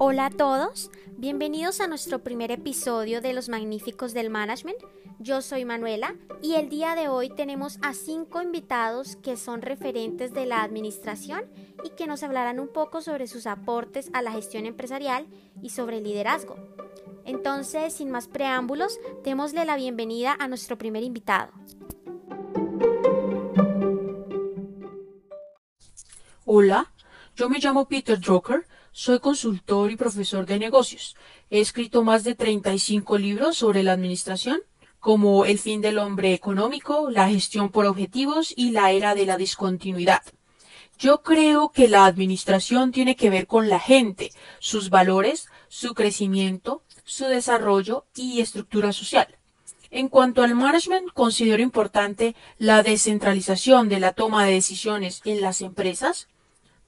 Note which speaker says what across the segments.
Speaker 1: Hola a todos, bienvenidos a nuestro primer episodio de Los Magníficos del Management. Yo soy Manuela y el día de hoy tenemos a cinco invitados que son referentes de la administración y que nos hablarán un poco sobre sus aportes a la gestión empresarial y sobre el liderazgo. Entonces, sin más preámbulos, démosle la bienvenida a nuestro primer invitado.
Speaker 2: Hola, yo me llamo Peter Drucker, soy consultor y profesor de negocios. He escrito más de 35 libros sobre la administración, como El fin del hombre económico, La gestión por objetivos y La era de la discontinuidad. Yo creo que la administración tiene que ver con la gente, sus valores, su crecimiento, su desarrollo y estructura social. En cuanto al management, considero importante la descentralización de la toma de decisiones en las empresas,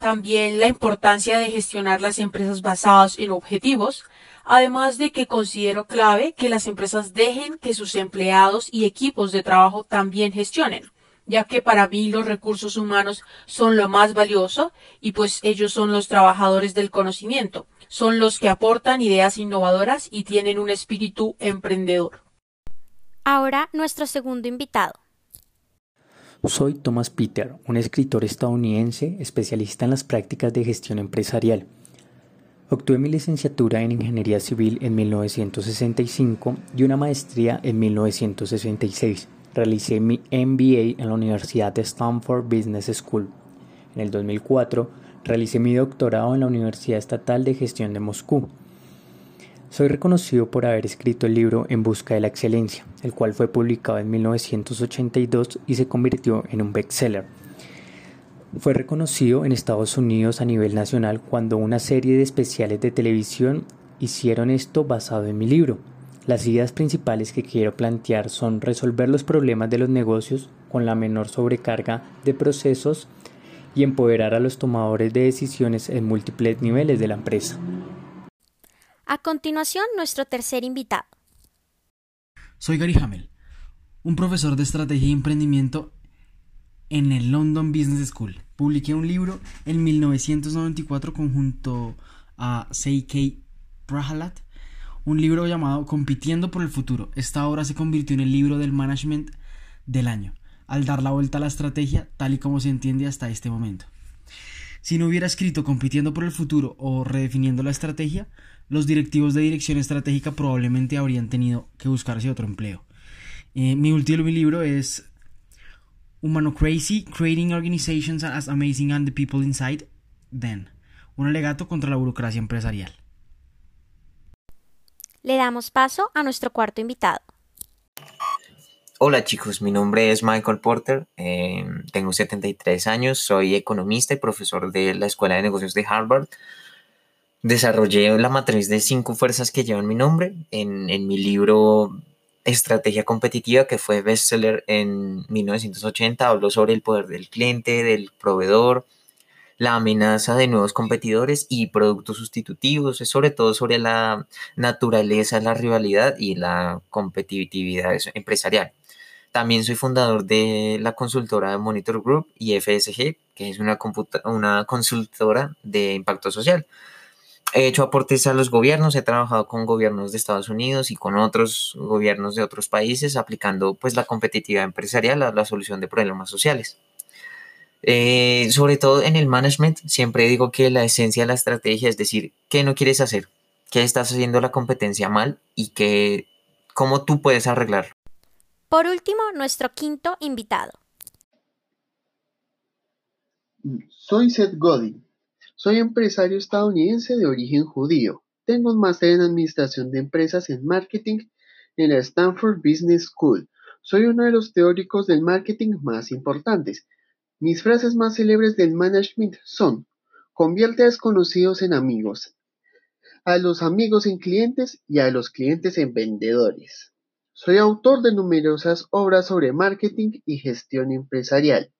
Speaker 2: también la importancia de gestionar las empresas basadas en objetivos, además de que considero clave que las empresas dejen que sus empleados y equipos de trabajo también gestionen, ya que para mí los recursos humanos son lo más valioso y pues ellos son los trabajadores del conocimiento, son los que aportan ideas innovadoras y tienen un espíritu emprendedor.
Speaker 1: Ahora nuestro segundo invitado.
Speaker 3: Soy Thomas Peter, un escritor estadounidense especialista en las prácticas de gestión empresarial. Obtuve mi licenciatura en Ingeniería Civil en 1965 y una maestría en 1966. Realicé mi MBA en la Universidad de Stanford Business School. En el 2004 realicé mi doctorado en la Universidad Estatal de Gestión de Moscú soy reconocido por haber escrito el libro En Busca de la Excelencia, el cual fue publicado en 1982 y se convirtió en un bestseller. Fue reconocido en Estados Unidos a nivel nacional cuando una serie de especiales de televisión hicieron esto basado en mi libro. Las ideas principales que quiero plantear son resolver los problemas de los negocios con la menor sobrecarga de procesos y empoderar a los tomadores de decisiones en múltiples niveles de la empresa.
Speaker 1: A continuación, nuestro tercer invitado.
Speaker 4: Soy Gary Hamel, un profesor de estrategia y emprendimiento en el London Business School. Publiqué un libro en 1994 conjunto a C.K. Prahalat, un libro llamado Compitiendo por el futuro. Esta obra se convirtió en el libro del management del año, al dar la vuelta a la estrategia tal y como se entiende hasta este momento. Si no hubiera escrito Compitiendo por el futuro o Redefiniendo la estrategia, los directivos de dirección estratégica probablemente habrían tenido que buscarse otro empleo. Eh, mi último libro es Humano Crazy, Creating Organizations as Amazing and the People Inside Then, un alegato contra la burocracia empresarial.
Speaker 1: Le damos paso a nuestro cuarto invitado.
Speaker 5: Hola chicos, mi nombre es Michael Porter, eh, tengo 73 años, soy economista y profesor de la Escuela de Negocios de Harvard. Desarrollé la matriz de cinco fuerzas que llevan mi nombre en, mi libro Estrategia Competitiva, que fue bestseller en 1980. Hablo sobre el poder del cliente, del proveedor, la amenaza de nuevos competidores y productos sustitutivos, es sobre todo sobre la naturaleza, la rivalidad y la competitividad empresarial. También soy fundador de la consultora Monitor Group y FSG, que es una, una consultora de impacto social. He hecho aportes a los gobiernos, he trabajado con gobiernos de Estados Unidos y con otros gobiernos de otros países aplicando pues la competitividad empresarial a la solución de problemas sociales. Eh, sobre todo en el management, siempre digo que la esencia de la estrategia es decir, ¿qué no quieres hacer? ¿Qué estás haciendo la competencia mal? Y que, cómo tú puedes arreglarlo.
Speaker 1: Por último, nuestro quinto invitado.
Speaker 6: Soy Seth Godin. Soy empresario estadounidense de origen judío. Tengo un máster en Administración de Empresas en Marketing en la Stanford Business School. Soy uno de los teóricos del marketing más importantes. Mis frases más célebres del management son, convierte a desconocidos en amigos, a los amigos en clientes y a los clientes en vendedores. Soy autor de numerosas obras sobre marketing y gestión empresarial.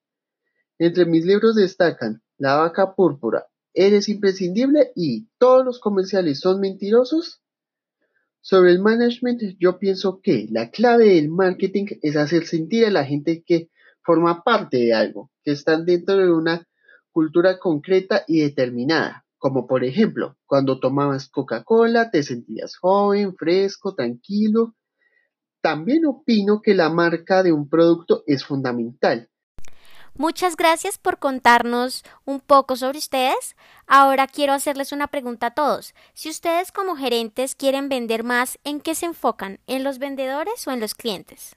Speaker 6: Entre mis libros destacan La vaca púrpura, Eres imprescindible y Todos los comerciales son mentirosos. Sobre el management, yo pienso que la clave del marketing es hacer sentir a la gente que forma parte de algo, que están dentro de una cultura concreta y determinada. como por ejemplo, cuando tomabas Coca-Cola te sentías joven, fresco, tranquilo. También opino que la marca de un producto es fundamental.
Speaker 1: Muchas gracias por contarnos un poco sobre ustedes. Ahora quiero hacerles una pregunta a todos. Si ustedes como gerentes quieren vender más, ¿en qué se enfocan? ¿En los vendedores o en los clientes?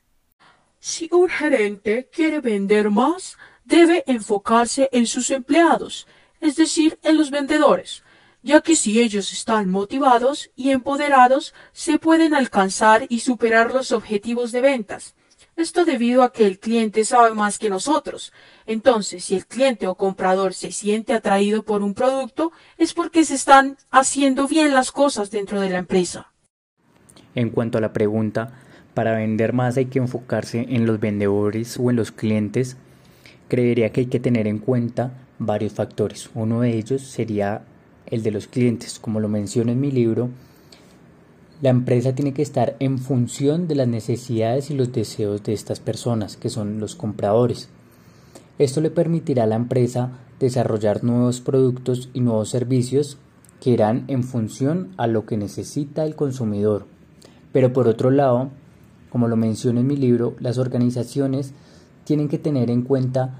Speaker 2: Si un gerente quiere vender más, debe enfocarse en sus empleados, es decir, en los vendedores, ya que si ellos están motivados y empoderados, se pueden alcanzar y superar los objetivos de ventas. Esto debido a que el cliente sabe más que nosotros. Entonces, si el cliente o comprador se siente atraído por un producto, es porque se están haciendo bien las cosas dentro de la empresa.
Speaker 3: En cuanto a la pregunta, para vender más hay que enfocarse en los vendedores o en los clientes. Creería que hay que tener en cuenta varios factores. Uno de ellos sería el de los clientes. Como lo menciono en mi libro, la empresa tiene que estar en función de las necesidades y los deseos de estas personas, que son los compradores. Esto le permitirá a la empresa desarrollar nuevos productos y nuevos servicios que irán en función a lo que necesita el consumidor. Pero por otro lado, como lo menciono en mi libro, las organizaciones tienen que tener en cuenta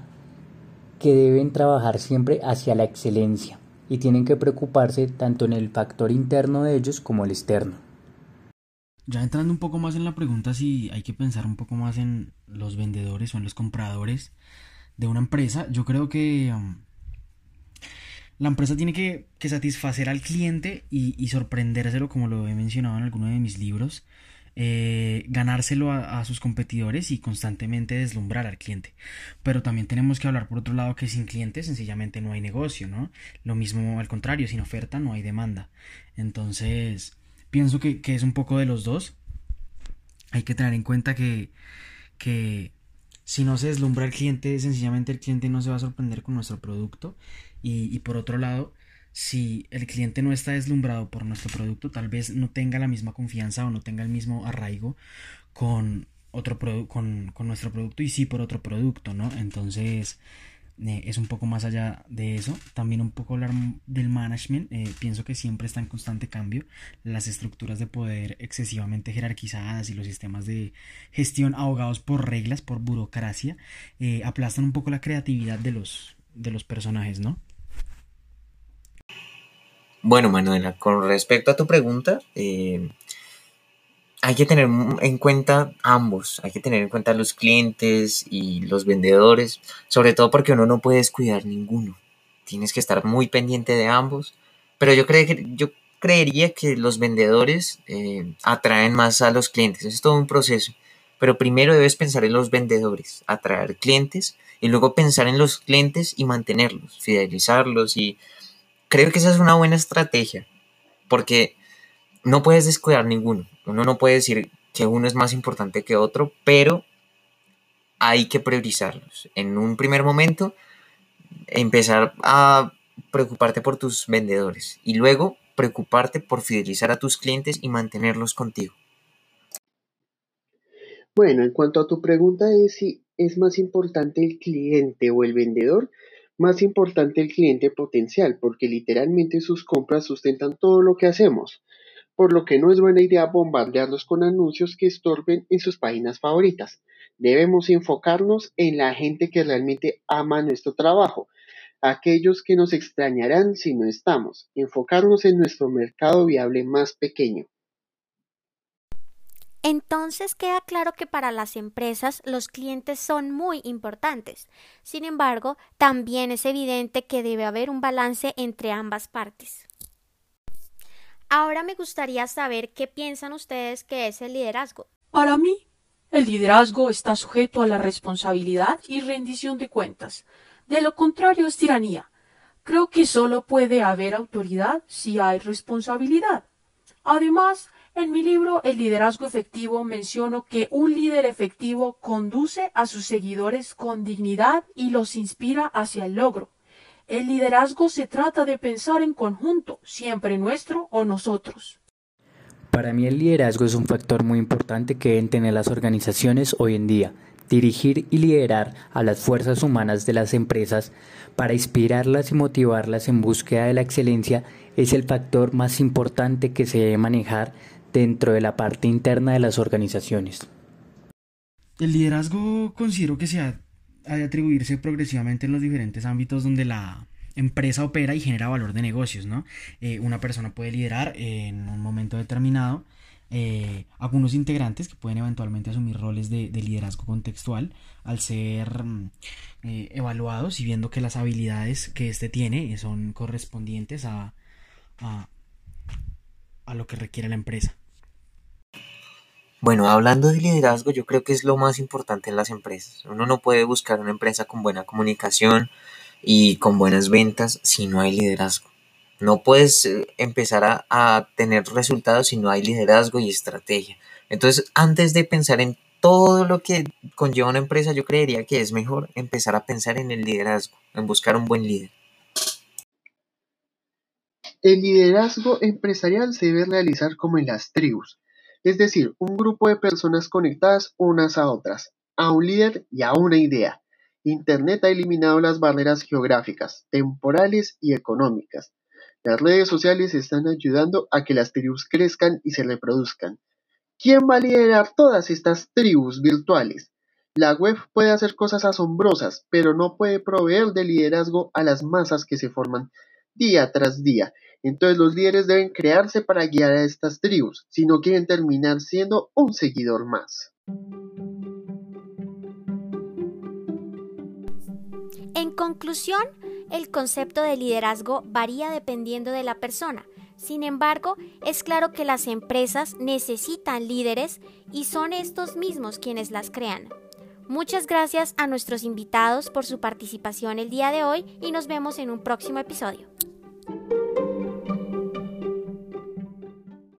Speaker 3: que deben trabajar siempre hacia la excelencia y tienen que preocuparse tanto en el factor interno de ellos como el externo.
Speaker 4: Ya entrando un poco más en la pregunta si hay que pensar un poco más en los vendedores o en los compradores de una empresa, yo creo que um, la empresa tiene que, satisfacer al cliente y, y, sorprendérselo, como lo he mencionado en alguno de mis libros, eh, ganárselo a, sus competidores y constantemente deslumbrar al cliente. Pero también tenemos que hablar por otro lado que sin clientes sencillamente no hay negocio, ¿no? Lo mismo al contrario, sin oferta no hay demanda. Entonces, pienso que, es un poco de los dos. Hay que tener en cuenta que, que si no se deslumbra el cliente, sencillamente el cliente no se va a sorprender con nuestro producto. Y, y por otro lado, si el cliente no está deslumbrado por nuestro producto, tal vez no tenga la misma confianza o no tenga el mismo arraigo con otro con, con, nuestro producto y sí por otro producto, ¿no? Entonces eh, es un poco más allá de eso. También un poco hablar del management. Eh, pienso que siempre está en constante cambio. Las estructuras de poder excesivamente jerarquizadas y los sistemas de gestión ahogados por reglas, por burocracia, eh, aplastan un poco la creatividad de los, de los personajes, ¿no?
Speaker 5: Bueno, Manuela, con respecto a tu pregunta, eh, hay que tener en cuenta ambos, hay que tener en cuenta los clientes y los vendedores, sobre todo porque uno no puede descuidar ninguno. Tienes que estar muy pendiente de ambos, pero yo, que, yo creería que los vendedores eh, atraen más a los clientes, es todo un proceso. Pero primero debes pensar en los vendedores, atraer clientes y luego pensar en los clientes y mantenerlos, fidelizarlos y creo que esa es una buena estrategia, porque no puedes descuidar ninguno. Uno no puede decir que uno es más importante que otro, pero hay que priorizarlos. En un primer momento, empezar a preocuparte por tus vendedores y luego preocuparte por fidelizar a tus clientes y mantenerlos contigo.
Speaker 6: Bueno, en cuanto a tu pregunta es si es más importante el cliente o el vendedor, más importante el cliente potencial, porque literalmente sus compras sustentan todo lo que hacemos, por lo que no es buena idea bombardearlos con anuncios que estorben en sus páginas favoritas. Debemos enfocarnos en la gente que realmente ama nuestro trabajo, aquellos que nos extrañarán si no estamos, enfocarnos en nuestro mercado viable más pequeño.
Speaker 1: Entonces queda claro que para las empresas los clientes son muy importantes. Sin embargo, también es evidente que debe haber un balance entre ambas partes. Ahora me gustaría saber qué piensan ustedes que es el liderazgo.
Speaker 2: Para mí, el liderazgo está sujeto a la responsabilidad y rendición de cuentas. De lo contrario es tiranía. Creo que solo puede haber autoridad si hay responsabilidad. Además, en mi libro El liderazgo efectivo menciono que un líder efectivo conduce a sus seguidores con dignidad y los inspira hacia el logro. El liderazgo se trata de pensar en conjunto, siempre nuestro o nosotros.
Speaker 3: Para mí el liderazgo es un factor muy importante que deben tener las organizaciones hoy en día. dirigir y liderar a las fuerzas humanas de las empresas para inspirarlas y motivarlas en búsqueda de la excelencia es el factor más importante que se debe manejar dentro de la parte interna de las organizaciones.
Speaker 4: El liderazgo considero que se ha, de atribuirse progresivamente en los diferentes ámbitos donde la empresa opera y genera valor de negocios, ¿no? Eh, una persona puede liderar en un momento determinado eh, algunos integrantes que pueden eventualmente asumir roles de, liderazgo contextual al ser mm, eh, evaluados y viendo que las habilidades que éste tiene son correspondientes a, a, a lo que requiere la empresa.
Speaker 5: Bueno, hablando de liderazgo, yo creo que es lo más importante en las empresas. Uno no puede buscar una empresa con buena comunicación y con buenas ventas si no hay liderazgo. No puedes eh, empezar a, tener resultados si no hay liderazgo y estrategia. Entonces, antes de pensar en todo lo que conlleva una empresa, yo creería que es mejor empezar a pensar en el liderazgo, en buscar un buen líder.
Speaker 6: El liderazgo empresarial se debe realizar como en las tribus, es decir, un grupo de personas conectadas unas a otras, a un líder y a una idea. Internet ha eliminado las barreras geográficas, temporales y económicas. Las redes sociales están ayudando a que las tribus crezcan y se reproduzcan. ¿Quién va a liderar todas estas tribus virtuales? La web puede hacer cosas asombrosas, pero no puede proveer de liderazgo a las masas que se forman día tras día. Entonces los líderes deben crearse para guiar a estas tribus, si no quieren terminar siendo un seguidor más.
Speaker 1: En conclusión, el concepto de liderazgo varía dependiendo de la persona. Sin embargo, es claro que las empresas necesitan líderes y son estos mismos quienes las crean. Muchas gracias a nuestros invitados por su participación el día de hoy y nos vemos en un próximo episodio.